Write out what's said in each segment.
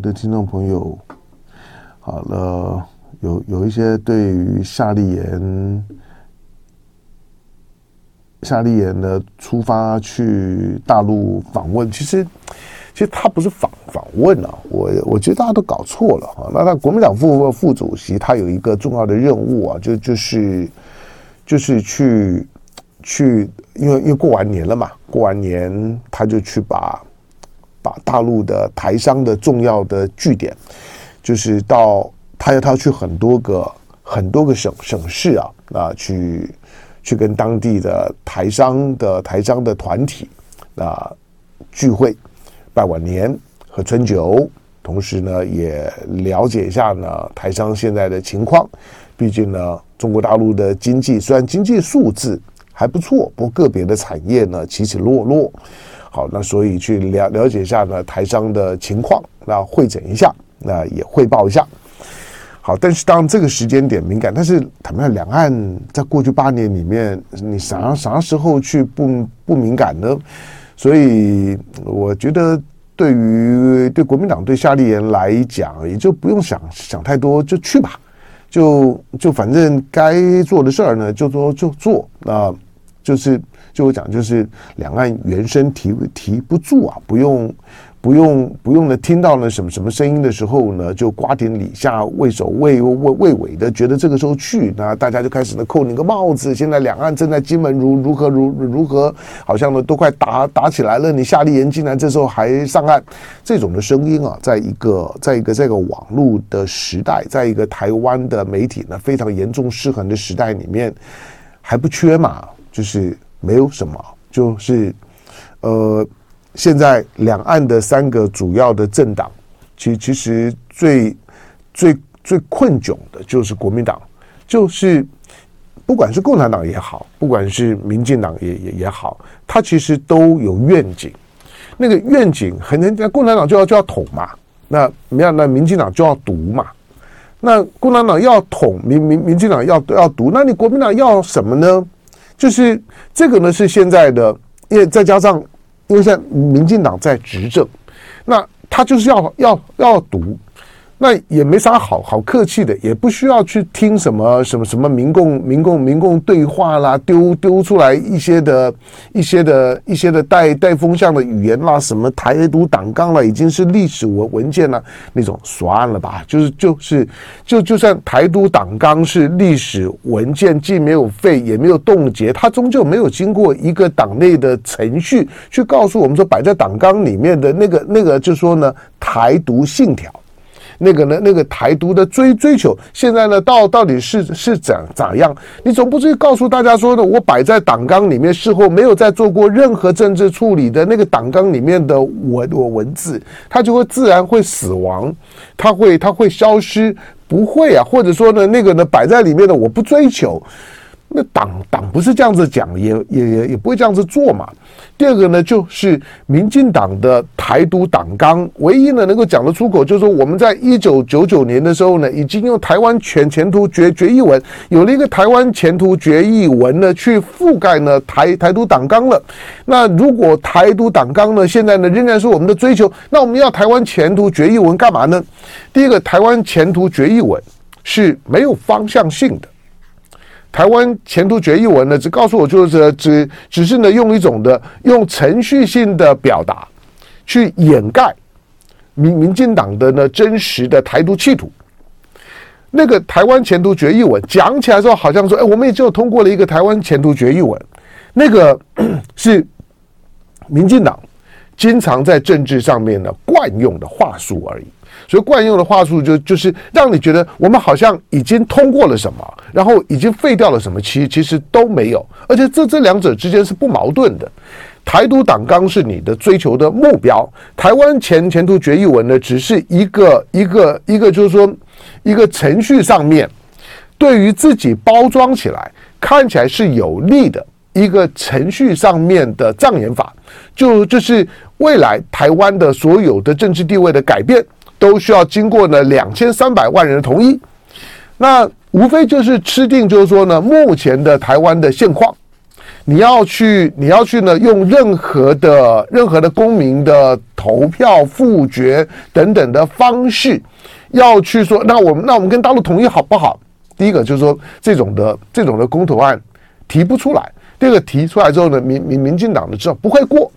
的听众朋友，好了，有有一些对于夏立言、夏立言呢出发去大陆访问，其实其实他不是访访问啊，我我觉得大家都搞错了啊。那他国民党副副主席他有一个重要的任务啊，就就是就是去去，因为因为过完年了嘛，过完年他就去把。把大陆的台商的重要的据点，就是到他要他去很多个很多个省省市啊啊去去跟当地的台商的台商的团体啊聚会拜晚年喝春酒，同时呢也了解一下呢台商现在的情况。毕竟呢中国大陆的经济虽然经济数字还不错，不过个别的产业呢起起落落。好，那所以去了了解一下呢台商的情况，那会诊一下，那也汇报一下。好，但是当这个时间点敏感，但是坦白，两岸在过去八年里面，你啥啥时候去不不敏感呢？所以我觉得，对于对国民党对夏立言来讲，也就不用想想太多，就去吧，就就反正该做的事儿呢，就做就做，那就是。就我讲，就是两岸原声提提不住啊，不用不用不用呢，听到了什么什么声音的时候呢，就瓜田李下畏首畏畏畏尾的，觉得这个时候去，那大家就开始呢扣你个帽子。现在两岸正在金门如如何如如何，好像呢都快打打起来了。你夏立言竟然这时候还上岸，这种的声音啊，在一个在一个这个网络的时代，在一个台湾的媒体呢非常严重失衡的时代里面，还不缺嘛，就是。没有什么，就是，呃，现在两岸的三个主要的政党，其其实最最最困窘的就是国民党，就是不管是共产党也好，不管是民进党也也也好，他其实都有愿景，那个愿景很简单，共产党就要就要统嘛，那没有那民进党就要独嘛，那共产党要统，民民民进党要要独，那你国民党要什么呢？就是这个呢，是现在的，因为再加上，因为现在民进党在执政，那他就是要要要赌。那也没啥好好客气的，也不需要去听什么什么什么民共民共民共对话啦，丢丢出来一些的一些的一些的带带风向的语言啦，什么台独党纲了，已经是历史文文件了，那种算了吧，就是就是就就算台独党纲是历史文件，既没有废也没有冻结，它终究没有经过一个党内的程序去告诉我们说摆在党纲里面的那个那个，就说呢台独信条。那个呢？那个台独的追追求，现在呢，到到底是是怎咋样？你总不至于告诉大家说呢，我摆在党纲里面，事后没有再做过任何政治处理的那个党纲里面的文文字，它就会自然会死亡，它会它会消失，不会啊？或者说呢，那个呢，摆在里面的我不追求。那党党不是这样子讲，也也也也不会这样子做嘛。第二个呢，就是民进党的台独党纲，唯一呢能够讲得出口，就是说我们在一九九九年的时候呢，已经用台湾前前途决决议文有了一个台湾前途决议文呢，去覆盖呢台台独党纲了。那如果台独党纲呢，现在呢仍然是我们的追求，那我们要台湾前途决议文干嘛呢？第一个，台湾前途决议文是没有方向性的。台湾前途决议文呢，只告诉我就是只只是呢用一种的用程序性的表达去掩盖民民进党的呢真实的台独企图。那个台湾前途决议文讲起来之后，好像说，哎，我们也就通过了一个台湾前途决议文，那个 是民进党经常在政治上面呢惯用的话术而已。所以惯用的话术就就是让你觉得我们好像已经通过了什么，然后已经废掉了什么，其其实都没有，而且这这两者之间是不矛盾的。台独党纲是你的追求的目标，台湾前前途决议文呢，只是一个一个一个就是说一个程序上面对于自己包装起来看起来是有利的一个程序上面的障眼法，就就是未来台湾的所有的政治地位的改变。都需要经过呢两千三百万人的同意，那无非就是吃定，就是说呢，目前的台湾的现况，你要去，你要去呢，用任何的任何的公民的投票、复决等等的方式，要去说，那我们那我们跟大陆统一好不好？第一个就是说，这种的这种的公投案提不出来。第二个提出来之后呢，民民民进党的知道不会过。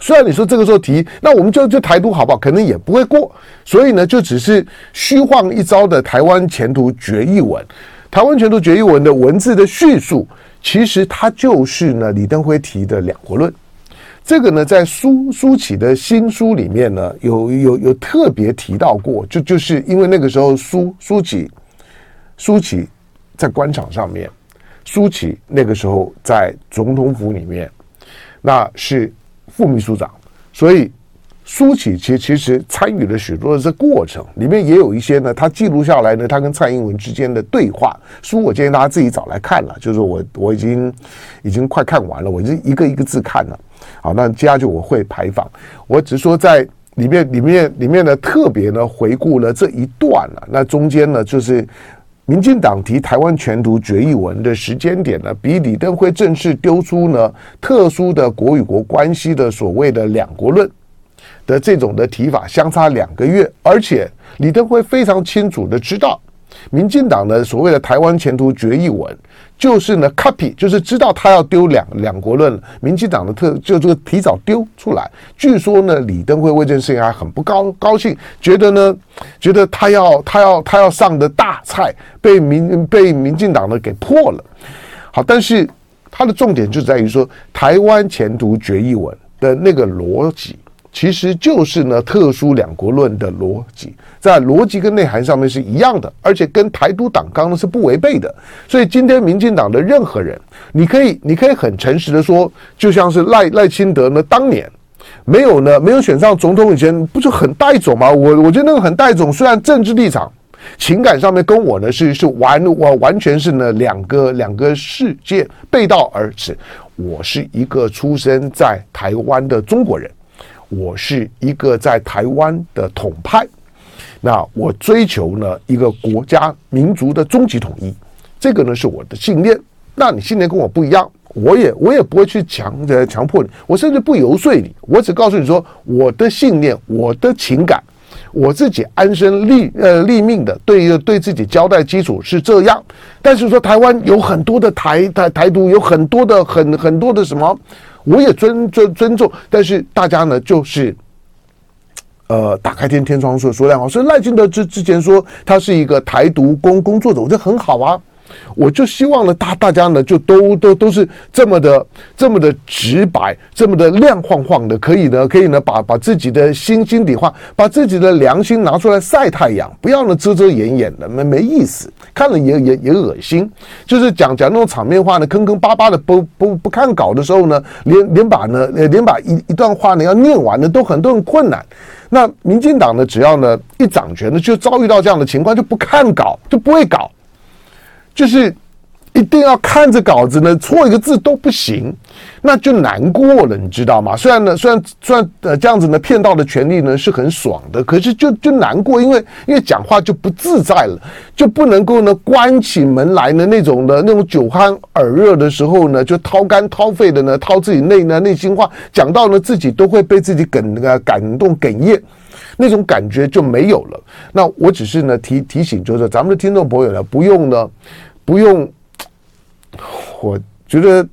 虽然你说这个时候提，那我们就就台独好不好？可能也不会过。所以呢，就只是虚晃一招的台湾前途决议文。台湾前途决议文的文字的叙述，其实它就是呢李登辉提的两国论。这个呢，在苏苏起的新书里面呢，有有有特别提到过，就就是因为那个时候苏苏起苏起在官场上面，苏起那个时候在总统府里面，那是副秘书长，所以。苏启其实其实参与了许多的这过程，里面也有一些呢，他记录下来呢，他跟蔡英文之间的对话书，我建议大家自己找来看了，就是我我已经已经快看完了，我就一个一个字看了。好，那接下去我会排访，我只说在里面里面里面呢，特别呢回顾了这一段了，那中间呢就是民进党提台湾前途决议文的时间点呢，比李登辉正式丢出呢特殊的国与国关系的所谓的两国论。的这种的提法相差两个月，而且李登辉非常清楚的知道，民进党的所谓的台湾前途决议文，就是呢 copy，就是知道他要丢两两国论，民进党的特就这个提早丢出来。据说呢，李登辉为这件事情还很不高高兴，觉得呢，觉得他要他要他要上的大菜被民被民进党呢给破了。好，但是他的重点就在于说，台湾前途决议文的那个逻辑。其实就是呢，特殊两国论的逻辑，在逻辑跟内涵上面是一样的，而且跟台独党纲呢是不违背的。所以今天民进党的任何人，你可以，你可以很诚实的说，就像是赖赖清德呢，当年没有呢，没有选上总统以前，不就很带种吗？我我觉得那个很带种，虽然政治立场、情感上面跟我呢是是完我完全是呢两个两个世界背道而驰。我是一个出生在台湾的中国人。我是一个在台湾的统派，那我追求呢一个国家民族的终极统一，这个呢是我的信念。那你信念跟我不一样，我也我也不会去强呃强迫你，我甚至不游说你，我只告诉你说我的信念，我的情感，我自己安身立呃立命的对对自己交代基础是这样。但是说台湾有很多的台台台独，有很多的很很多的什么。我也尊尊尊重，但是大家呢，就是，呃，打开天天窗说说亮话。所以赖清德之之前说他是一个台独工工作者，我觉得很好啊。我就希望呢，大大家呢，就都都都是这么的这么的直白，这么的亮晃晃的，可以呢，可以呢，把把自己的心心底话，把自己的良心拿出来晒太阳，不要呢遮遮掩掩的，没没意思，看了也也也恶心。就是讲讲那种场面话呢，坑坑巴巴的，不不不看稿的时候呢，连连把呢，连把一一段话呢要念完呢，都很都很困难。那民进党呢，只要呢一掌权呢，就遭遇到这样的情况，就不看稿，就不会搞。就是一定要看着稿子呢，错一个字都不行，那就难过了，你知道吗？虽然呢，虽然虽然呃这样子呢骗到的权利呢是很爽的，可是就就难过，因为因为讲话就不自在了，就不能够呢关起门来呢那种的那种酒酣耳热的时候呢，就掏肝掏肺的呢掏自己内呢内心话，讲到呢自己都会被自己感那个感动哽咽。那种感觉就没有了。那我只是呢提提醒，就是咱们的听众朋友呢，不用呢，不用。我觉得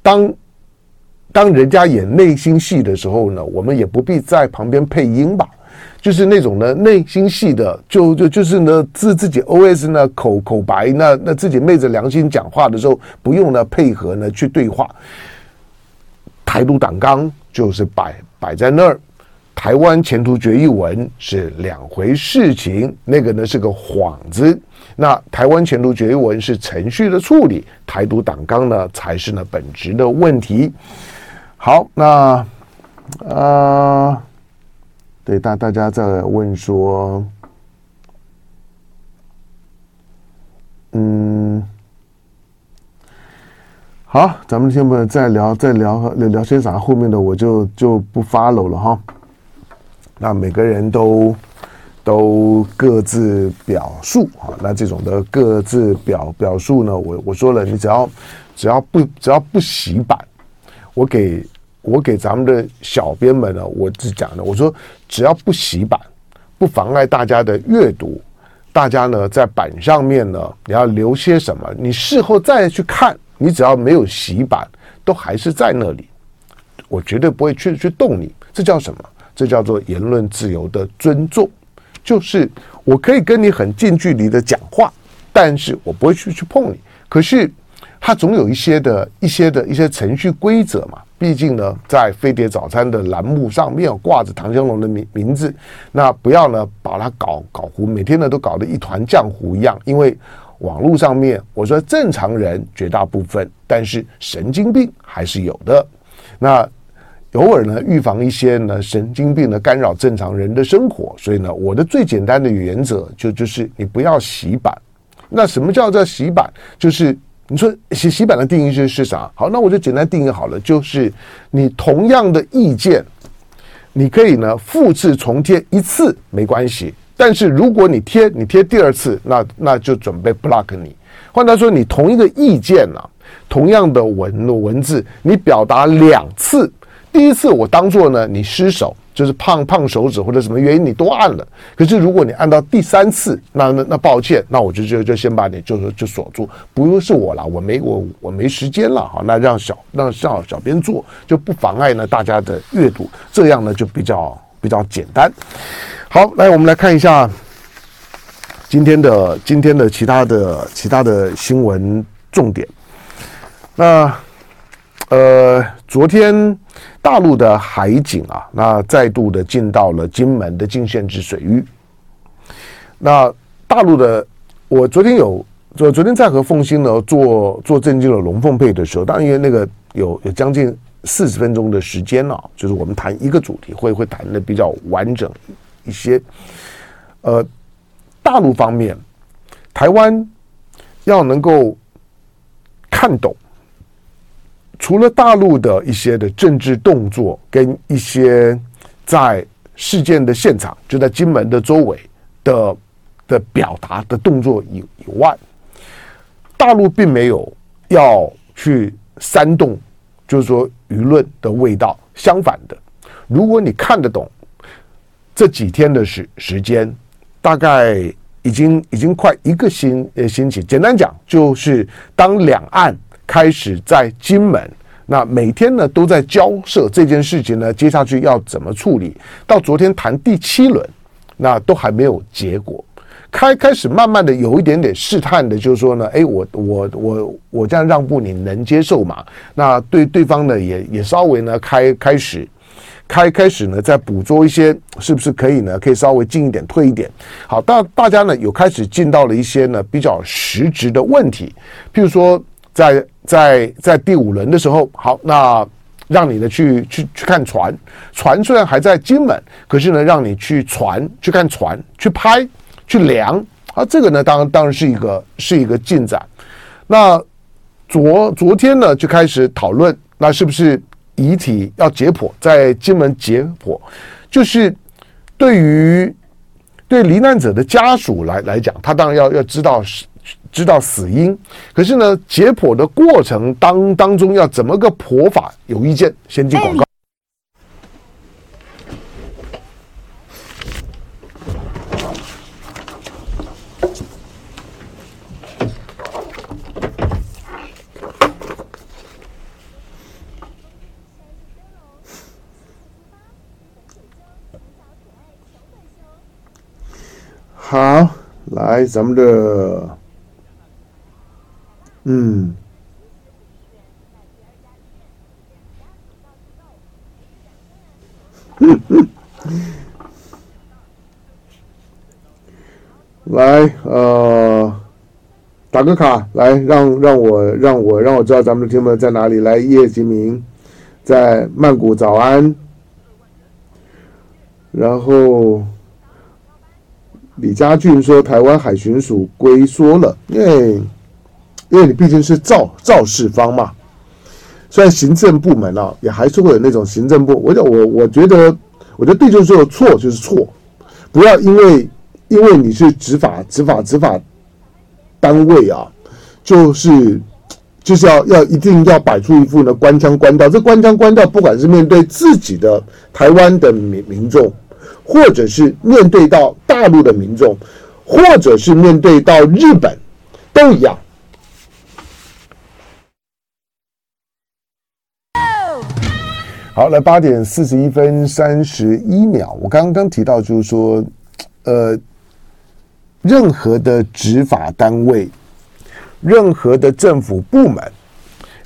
当当人家演内心戏的时候呢，我们也不必在旁边配音吧。就是那种呢内心戏的，就就就是呢自自己 OS 呢口口白，那那自己昧着良心讲话的时候，不用呢配合呢去对话。台独党纲就是摆摆在那儿。台湾前途决议文是两回事情，那个呢是个幌子。那台湾前途决议文是程序的处理，台独党纲呢才是呢本质的问题。好，那、呃，对大大家在问说，嗯，好，咱们先不再聊，再聊聊聊些啥，后面的我就就不 follow 了哈。那每个人都都各自表述啊，那这种的各自表表述呢，我我说了，你只要只要不只要不洗版，我给我给咱们的小编们呢，我只讲的，我说只要不洗版，不妨碍大家的阅读，大家呢在版上面呢，你要留些什么，你事后再去看，你只要没有洗版，都还是在那里，我绝对不会去去动你。这叫什么？这叫做言论自由的尊重，就是我可以跟你很近距离的讲话，但是我不会去去碰你。可是，它总有一些的一些的一些程序规则嘛。毕竟呢，在飞碟早餐的栏目上面挂着唐湘龙的名名字，那不要呢把它搞搞糊，每天呢都搞得一团浆糊一样。因为网络上面，我说正常人绝大部分，但是神经病还是有的。那。偶尔呢，预防一些呢神经病的干扰正常人的生活，所以呢，我的最简单的原则就就是你不要洗版。那什么叫做洗版？就是你说洗洗版的定义是是啥？好，那我就简单定义好了，就是你同样的意见，你可以呢复制重贴一次没关系，但是如果你贴你贴第二次，那那就准备 block 你。换句话说，你同一个意见啊，同样的文文字，你表达两次。第一次我当做呢，你失手就是胖胖手指或者什么原因你多按了。可是如果你按到第三次，那那那抱歉，那我就就就先把你就就锁住，不用是我了，我没我我没时间了哈。那让小让小小编做就不妨碍呢大家的阅读，这样呢就比较比较简单。好，来我们来看一下今天的今天的其他的其他的新闻重点。那呃，昨天。大陆的海警啊，那再度的进到了金门的禁限制水域。那大陆的，我昨天有，昨昨天在和凤馨呢做做正经的龙凤配的时候，当然因为那个有有将近四十分钟的时间了，就是我们谈一个主题会会谈的比较完整一些。呃，大陆方面，台湾要能够看懂。除了大陆的一些的政治动作跟一些在事件的现场，就在金门的周围的的表达的动作以以外，大陆并没有要去煽动，就是说舆论的味道。相反的，如果你看得懂这几天的时时间，大概已经已经快一个星呃星期。简单讲，就是当两岸。开始在金门，那每天呢都在交涉这件事情呢，接下去要怎么处理？到昨天谈第七轮，那都还没有结果。开开始慢慢的有一点点试探的，就是说呢，哎，我我我我这样让步，你能接受吗？那对对方呢也也稍微呢开开始开开始呢在捕捉一些是不是可以呢？可以稍微进一点退一点。好，大大家呢有开始进到了一些呢比较实质的问题，譬如说。在在在第五轮的时候，好，那让你呢去去去看船，船虽然还在金门，可是呢让你去船去看船，去拍去量啊，这个呢当然当然是一个是一个进展。那昨昨天呢就开始讨论，那是不是遗体要解剖，在金门解剖，就是对于对罹难者的家属来来讲，他当然要要知道是。知道死因，可是呢，解剖的过程当当中要怎么个剖法？有意见，先进广告。好，来咱们的。嗯，来，呃，打个卡，来让让我让我让我知道咱们的听众在哪里。来，叶吉明在曼谷，早安。然后李家俊说，台湾海巡署龟缩了，耶。因为你毕竟是肇肇事方嘛，虽然行政部门啊，也还是会有那种行政部。我我我觉得，我觉得对就是错就是错，不要因为因为你是执法执法执法单位啊，就是就是要要一定要摆出一副呢官腔官调。这官腔官调，不管是面对自己的台湾的民民众，或者是面对到大陆的民众，或者是面对到日本，都一样。好，来八点四十一分三十一秒。我刚刚提到，就是说，呃，任何的执法单位，任何的政府部门，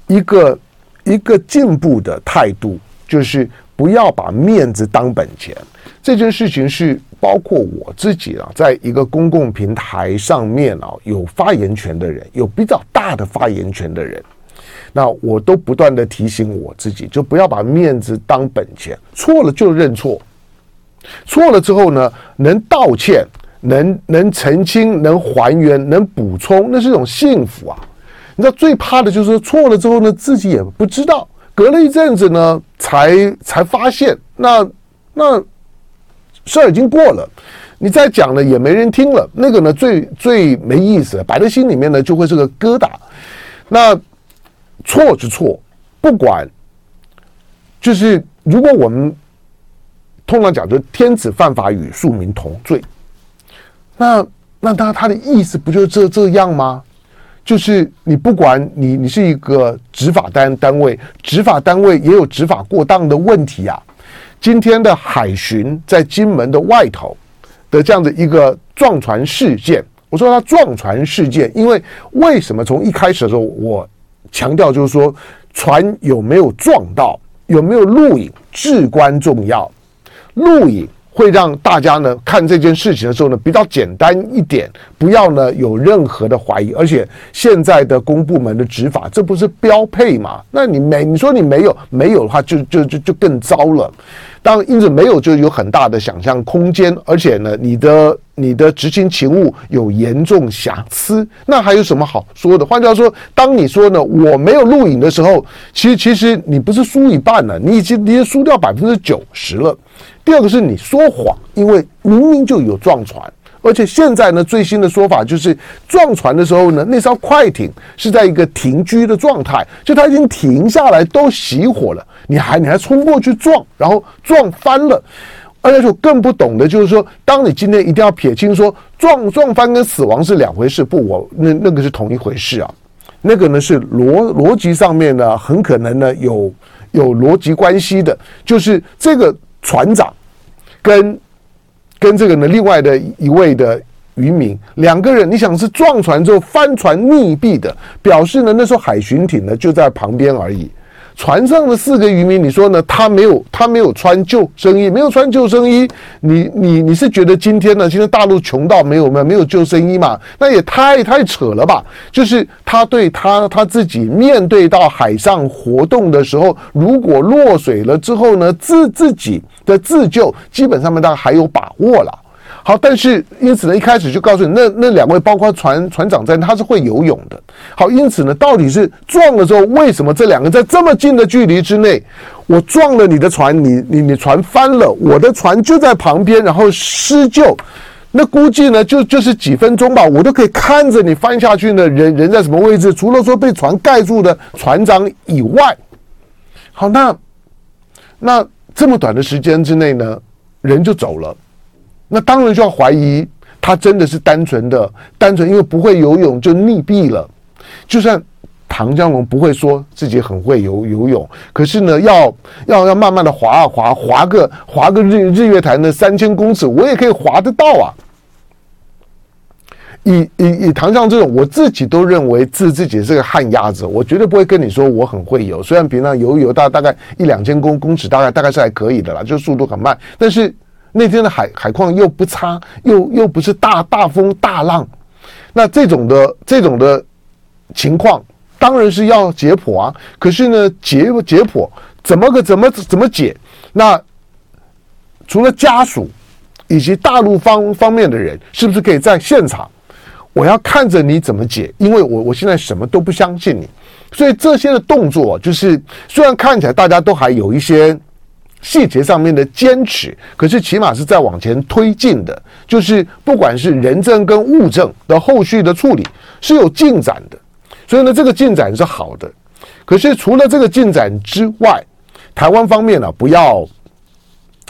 一个一个进步的态度，就是不要把面子当本钱。这件事情是包括我自己啊，在一个公共平台上面啊，有发言权的人，有比较大的发言权的人。那我都不断的提醒我自己，就不要把面子当本钱，错了就认错，错了之后呢，能道歉，能能澄清，能还原，能补充，那是一种幸福啊！你知道最怕的就是错了之后呢，自己也不知道，隔了一阵子呢，才才发现，那那事儿已经过了，你再讲了也没人听了，那个呢最最没意思，摆在心里面呢就会是个疙瘩，那。错是错，不管，就是如果我们通常讲，就天子犯法与庶民同罪，那那他他的意思不就这这样吗？就是你不管你你是一个执法单单位，执法单位也有执法过当的问题啊。今天的海巡在金门的外头的这样的一个撞船事件，我说他撞船事件，因为为什么从一开始的时候我。强调就是说，船有没有撞到，有没有录影，至关重要。录影会让大家呢看这件事情的时候呢比较简单一点，不要呢有任何的怀疑。而且现在的公部门的执法，这不是标配吗？那你没你说你没有没有的话就，就就就就更糟了。当，因此没有就有很大的想象空间，而且呢，你的你的执行勤务有严重瑕疵，那还有什么好说的？换句话说，当你说呢，我没有录影的时候，其实其实你不是输一半了，你已经你已经输掉百分之九十了。第二个是你说谎，因为明明就有撞船。而且现在呢，最新的说法就是撞船的时候呢，那艘快艇是在一个停居的状态，就它已经停下来都熄火了，你还你还冲过去撞，然后撞翻了。而且我更不懂的就是说，当你今天一定要撇清说撞撞翻跟死亡是两回事，不，我那那个是同一回事啊，那个呢是逻逻辑上面呢很可能呢有有逻辑关系的，就是这个船长跟。跟这个呢，另外的一位的渔民，两个人，你想是撞船之后翻船溺毙的，表示呢，那艘海巡艇呢就在旁边而已。船上的四个渔民，你说呢？他没有，他没有穿救生衣，没有穿救生衣。你你你是觉得今天呢？今天大陆穷到没有没有没有救生衣嘛？那也太太扯了吧！就是他对他他自己面对到海上活动的时候，如果落水了之后呢，自自己的自救，基本上面他还有把握了。好，但是因此呢，一开始就告诉你，那那两位包括船船长在，他是会游泳的。好，因此呢，到底是撞了之后，为什么这两个在这么近的距离之内，我撞了你的船，你你你船翻了，我的船就在旁边，然后施救，那估计呢就就是几分钟吧，我都可以看着你翻下去呢，人人在什么位置？除了说被船盖住的船长以外，好，那那这么短的时间之内呢，人就走了。那当然就要怀疑他真的是单纯的单纯，因为不会游泳就溺毙了。就算唐江龙不会说自己很会游游泳，可是呢，要要要慢慢的划啊划，划个划个日日月潭的三千公尺，我也可以划得到啊。以以以唐江这种，我自己都认为自自己是个旱鸭子，我绝对不会跟你说我很会游。虽然平常游游大大概一两千公公尺，大概大概是还可以的啦，就速度很慢，但是。那天的海海况又不差，又又不是大大风大浪，那这种的这种的情况，当然是要解剖啊。可是呢，解解剖怎么个怎么怎么解？那除了家属以及大陆方方面的人，是不是可以在现场？我要看着你怎么解，因为我我现在什么都不相信你，所以这些的动作就是虽然看起来大家都还有一些。细节上面的坚持，可是起码是在往前推进的，就是不管是人证跟物证的后续的处理是有进展的，所以呢，这个进展是好的。可是除了这个进展之外，台湾方面呢、不要，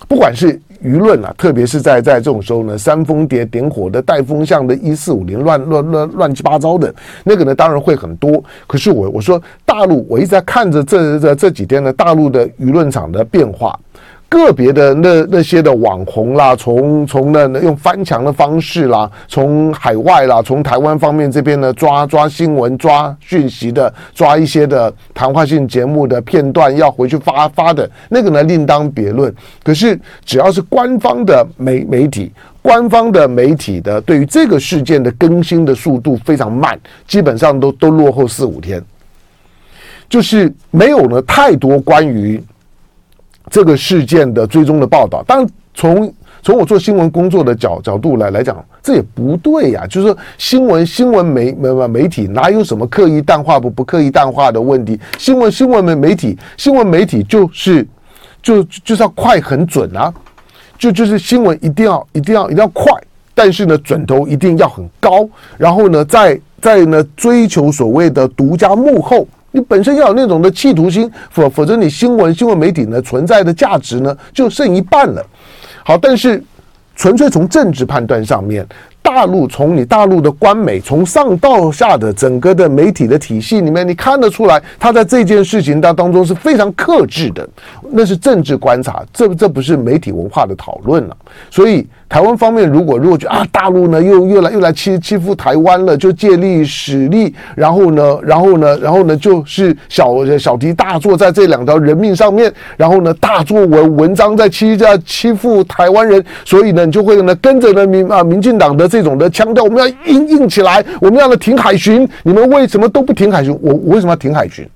不管是。舆论啊，特别是在在这种时候呢，煽风点点火的、带风向的、一四五零乱乱乱乱七八糟的那个呢，当然会很多。可是我我说大陆，我一直在看着这这这几天的，大陆的舆论场的变化。个别的那那些的网红啦，从从那用翻墙的方式啦，从海外啦，从台湾方面这边呢抓抓新闻、抓讯息的，抓一些的谈话性节目的片段要回去发发的那个呢，另当别论。可是只要是官方的媒媒体，官方的媒体的对于这个事件的更新的速度非常慢，基本上都都落后四五天，就是没有了太多关于。这个事件的追踪的报道，当然从从我做新闻工作的角角度来来讲，这也不对呀。就是说，新闻新闻媒媒媒体哪有什么刻意淡化不不刻意淡化的问题？新闻新闻媒媒体新闻媒体就是就就是要快很准啊，就就是新闻一定要一定要一定要快，但是呢准头一定要很高，然后呢再再呢追求所谓的独家幕后。你本身要有那种的企图心，否否则你新闻新闻媒体呢存在的价值呢就剩一半了。好，但是纯粹从政治判断上面，大陆从你大陆的官媒从上到下的整个的媒体的体系里面，你看得出来，他在这件事情当当中是非常克制的，那是政治观察，这这不是媒体文化的讨论了，所以。台湾方面如果如果觉得啊，大陆呢又又来又来欺欺负台湾了，就借力使力，然后呢，然后呢，然后呢，就是小小题大做在这两条人命上面，然后呢，大做文文章在欺在欺负台湾人，所以呢，你就会呢跟着呢民啊民进党的这种的腔调，我们要硬硬起来，我们要呢挺海巡，你们为什么都不挺海巡？我我为什么要挺海巡？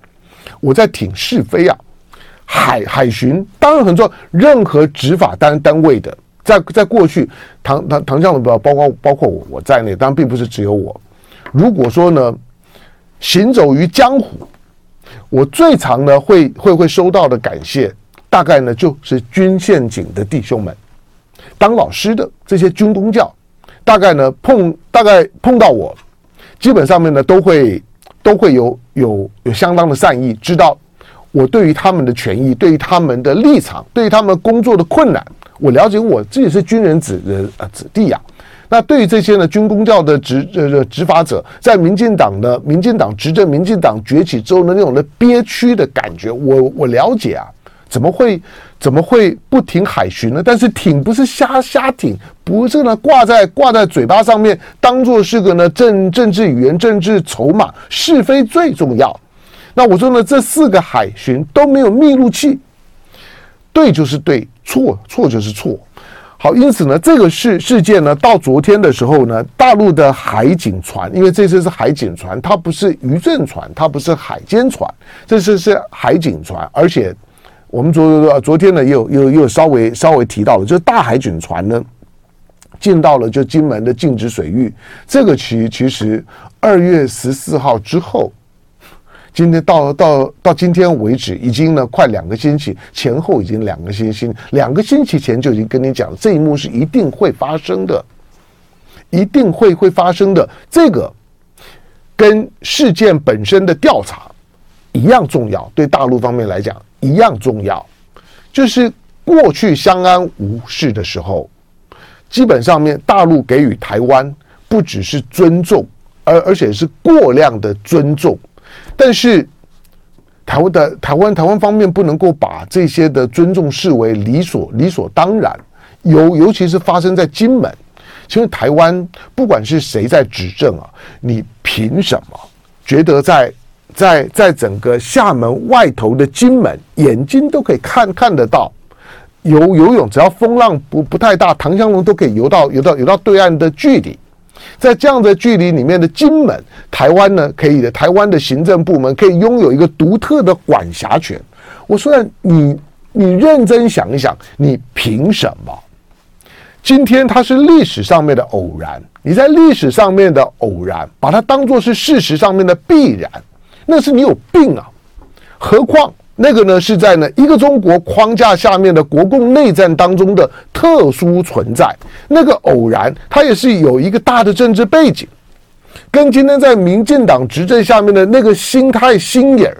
我在挺是非啊，海海巡当然很重要，任何执法单单位的。在在过去，唐唐唐湘龙包包括包括我我在内，当然并不是只有我。如果说呢，行走于江湖，我最常呢会会会收到的感谢，大概呢就是军宪警的弟兄们，当老师的这些军公教，大概呢碰大概碰到我，基本上面呢都会都会有有有相当的善意，知道我对于他们的权益，对于他们的立场，对于他们工作的困难。我了解，我自己是军人子的呃子弟呀。那对于这些呢军公教的执呃执法者，在民进党的民进党执政、民进党崛起之后的那种的憋屈的感觉，我我了解啊。怎么会怎么会不挺海巡呢？但是挺不是瞎瞎挺，不是呢挂在挂在嘴巴上面，当做是个呢政政治语言、政治筹码，是非最重要。那我说呢，这四个海巡都没有密录器，对就是对。错错就是错，好，因此呢，这个事事件呢，到昨天的时候呢，大陆的海警船，因为这次是海警船，它不是渔政船，它不是海监船，这次是海警船，而且我们昨昨天呢，又又又稍微稍微提到了，就是大海警船呢，进到了就金门的禁止水域，这个其其实二月十四号之后。今天到到到今天为止，已经呢快两个星期，前后已经两个星期，两个星期前就已经跟你讲，这一幕是一定会发生的，一定会会发生的。这个跟事件本身的调查一样重要，对大陆方面来讲一样重要。就是过去相安无事的时候，基本上面大陆给予台湾不只是尊重，而而且是过量的尊重。但是，台湾的台湾台湾方面不能够把这些的尊重视为理所理所当然，尤尤其是发生在金门。其实台湾不管是谁在执政啊，你凭什么觉得在在在整个厦门外头的金门，眼睛都可以看看得到游游泳，只要风浪不不太大，唐香龙都可以游到游到游到对岸的距离。在这样的距离里面的金门，台湾呢，可以的，台湾的行政部门可以拥有一个独特的管辖权。我说，你你认真想一想，你凭什么？今天它是历史上面的偶然，你在历史上面的偶然，把它当作是事实上面的必然，那是你有病啊！何况。那个呢，是在呢一个中国框架下面的国共内战当中的特殊存在。那个偶然，它也是有一个大的政治背景。跟今天在民进党执政下面的那个心态心眼儿，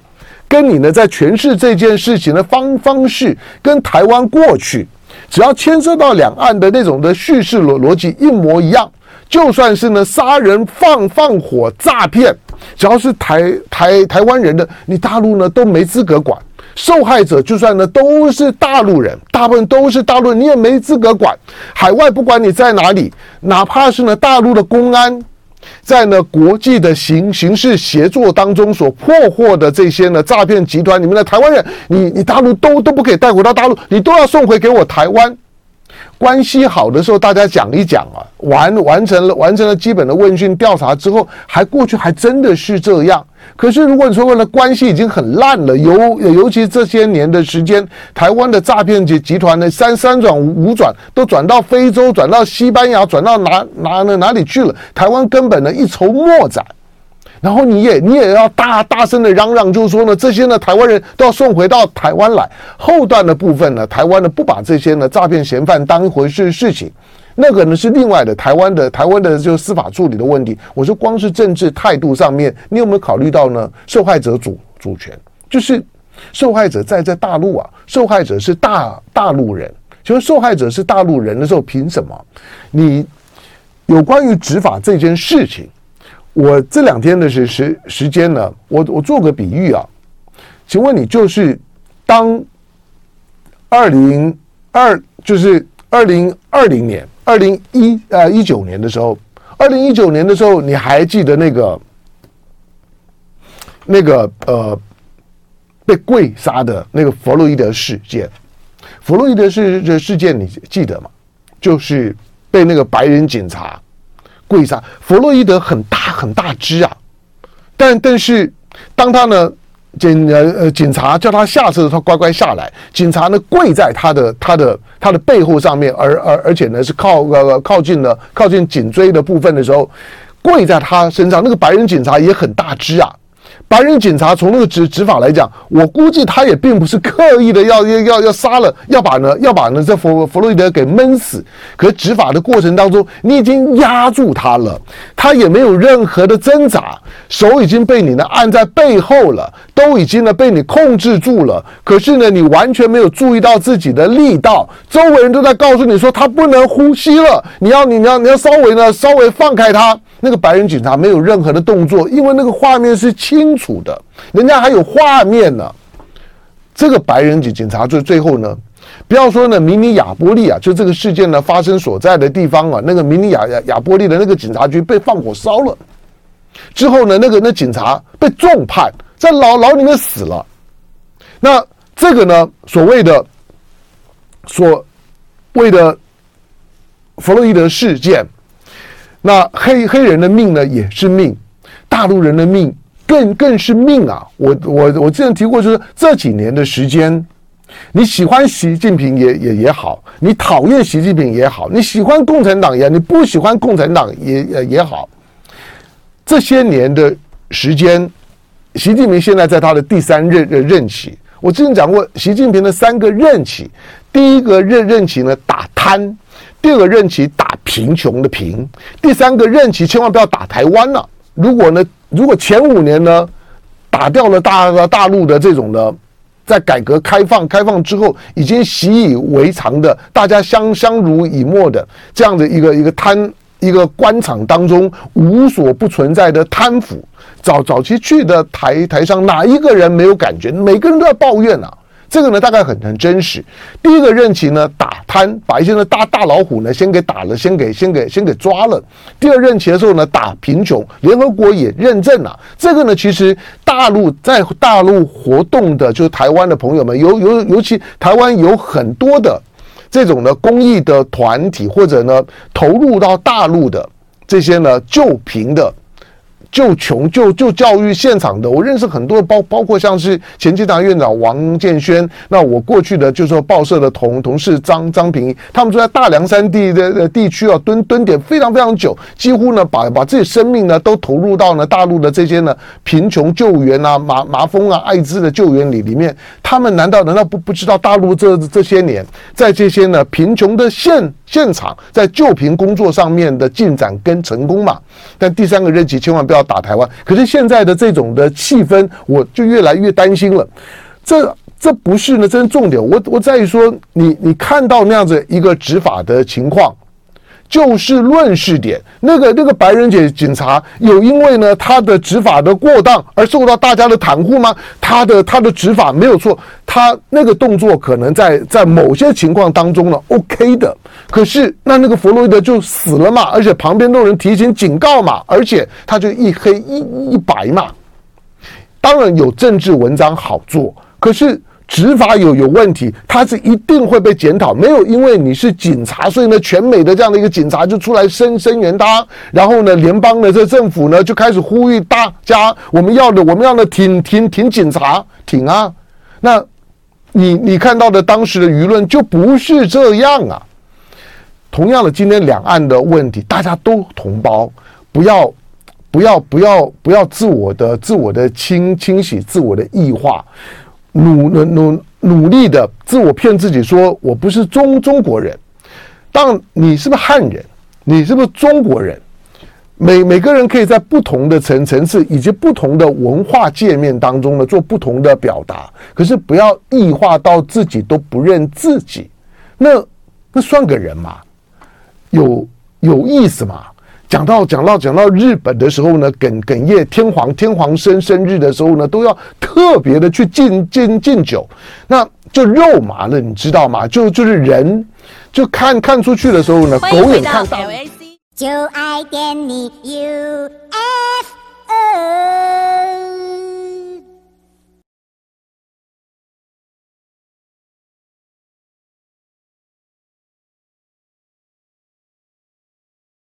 跟你呢在诠释这件事情的方方式，跟台湾过去只要牵涉到两岸的那种的叙事逻逻辑一模一样，就算是呢杀人放放火诈骗，只要是台台台湾人的，你大陆呢都没资格管。受害者就算呢都是大陆人，大部分都是大陆人，你也没资格管。海外不管你在哪里，哪怕是呢大陆的公安，在呢国际的刑刑事协作当中所破获的这些呢诈骗集团里面的台湾人，你你大陆都都不可以带回到大陆，你都要送回给我台湾。关系好的时候，大家讲一讲啊，完完成了完成了基本的问讯调查之后，还过去还真的是这样。可是如果你说为了关系已经很烂了，尤尤其这些年的时间，台湾的诈骗集集团呢三三转五转，都转到非洲，转到西班牙，转到哪哪哪哪里去了？台湾根本呢一筹莫展。然后你也你也要大大声的嚷嚷，就是说呢，这些呢台湾人都要送回到台湾来。后段的部分呢，台湾呢不把这些呢诈骗嫌犯当一回事事情，那个呢是另外的台湾的台湾的就司法处理的问题。我说光是政治态度上面，你有没有考虑到呢？受害者主主权，就是受害者在在大陆啊，受害者是大大陆人，请问受害者是大陆人的时候，凭什么？你有关于执法这件事情？我这两天的时时时间呢，我我做个比喻啊，请问你就是当二零二就是二零二零年二零一呃一九年的时候，二零一九年的时候，你还记得那个那个呃被跪杀的那个弗洛伊德事件？弗洛伊德事事件你记得吗？就是被那个白人警察。跪下，弗洛伊德很大很大只啊，但但是当他呢警呃呃警察叫他下车，他乖乖下来。警察呢跪在他的他的他的背后上面，而而而且呢是靠呃靠近了靠近颈椎的部分的时候，跪在他身上。那个白人警察也很大只啊。白人警察从那个执执法来讲，我估计他也并不是刻意的要要要要杀了，要把呢要把呢这弗弗洛伊德给闷死。可执法的过程当中，你已经压住他了，他也没有任何的挣扎，手已经被你呢按在背后了，都已经呢被你控制住了。可是呢，你完全没有注意到自己的力道，周围人都在告诉你说他不能呼吸了，你要你要你要稍微呢稍微放开他。那个白人警察没有任何的动作，因为那个画面是清楚的，人家还有画面呢。这个白人警警察最最后呢，不要说呢，明尼亚波利啊，就这个事件呢发生所在的地方啊，那个明尼亚亚亚波利的那个警察局被放火烧了，之后呢，那个那警察被重判，在牢牢里面死了。那这个呢，所谓的所谓的弗洛伊德事件。那黑黑人的命呢，也是命，大陆人的命更更是命啊！我我我之前提过，就是这几年的时间，你喜欢习近平也也也好，你讨厌习近平也好，你喜欢共产党也，你不喜欢共产党也也也好，这些年的时间，习近平现在在他的第三任任任期，我之前讲过，习近平的三个任期，第一个任任期呢，打贪。第二个任期打贫穷的贫，第三个任期千万不要打台湾了。如果呢，如果前五年呢，打掉了大大陆的这种呢，在改革开放开放之后已经习以为常的，大家相相濡以沫的这样的一个一个贪一个官场当中无所不存在的贪腐，早早期去的台台上哪一个人没有感觉？每个人都在抱怨啊。这个呢，大概很很真实。第一个任期呢，打贪，把一些呢大大老虎呢先给打了，先给先给先给抓了。第二任期的时候呢，打贫穷，联合国也认证了。这个呢，其实大陆在大陆活动的，就是台湾的朋友们，尤尤尤其台湾有很多的这种的公益的团体，或者呢投入到大陆的这些呢救贫的。就穷就就教育现场的，我认识很多，包包括像是前进党院长王建煊，那我过去的就是说报社的同同事张张平，他们就在大凉山地的地区啊蹲蹲点非常非常久，几乎呢把把自己生命呢都投入到呢大陆的这些呢贫穷救援啊麻麻风啊艾滋的救援里里面，他们难道难道不不知道大陆这这些年在这些呢贫穷的县现场在救贫工作上面的进展跟成功嘛。但第三个任期千万不要打台湾。可是现在的这种的气氛，我就越来越担心了。这这不是呢，真重点。我我在于说，你你看到那样子一个执法的情况。就事论事点，那个那个白人警警察有因为呢他的执法的过当而受到大家的袒护吗？他的他的执法没有错，他那个动作可能在在某些情况当中呢 OK 的，可是那那个弗洛伊德就死了嘛，而且旁边都有人提醒警告嘛，而且他就一黑一一白嘛，当然有政治文章好做，可是。执法有有问题，他是一定会被检讨。没有因为你是警察，所以呢，全美的这样的一个警察就出来声声援他。然后呢，联邦的这政府呢就开始呼吁大家，我们要的，我们要的挺挺挺警察，挺啊。那你你看到的当时的舆论就不是这样啊。同样的，今天两岸的问题，大家都同胞，不要不要不要不要自我的自我的清清洗，自我的异化。努努努努力的自我骗自己说，我不是中中国人。当你是不是汉人？你是不是中国人？每每个人可以在不同的层层次以及不同的文化界面当中呢，做不同的表达。可是不要异化到自己都不认自己，那那算个人吗？有有意思吗？讲到讲到讲到日本的时候呢哽哽咽天皇天皇生生日的时候呢都要特别的去敬敬敬酒。那就肉麻了你知道吗？就就是人就看看出去的时候呢狗眼看到。就爱点你 ufo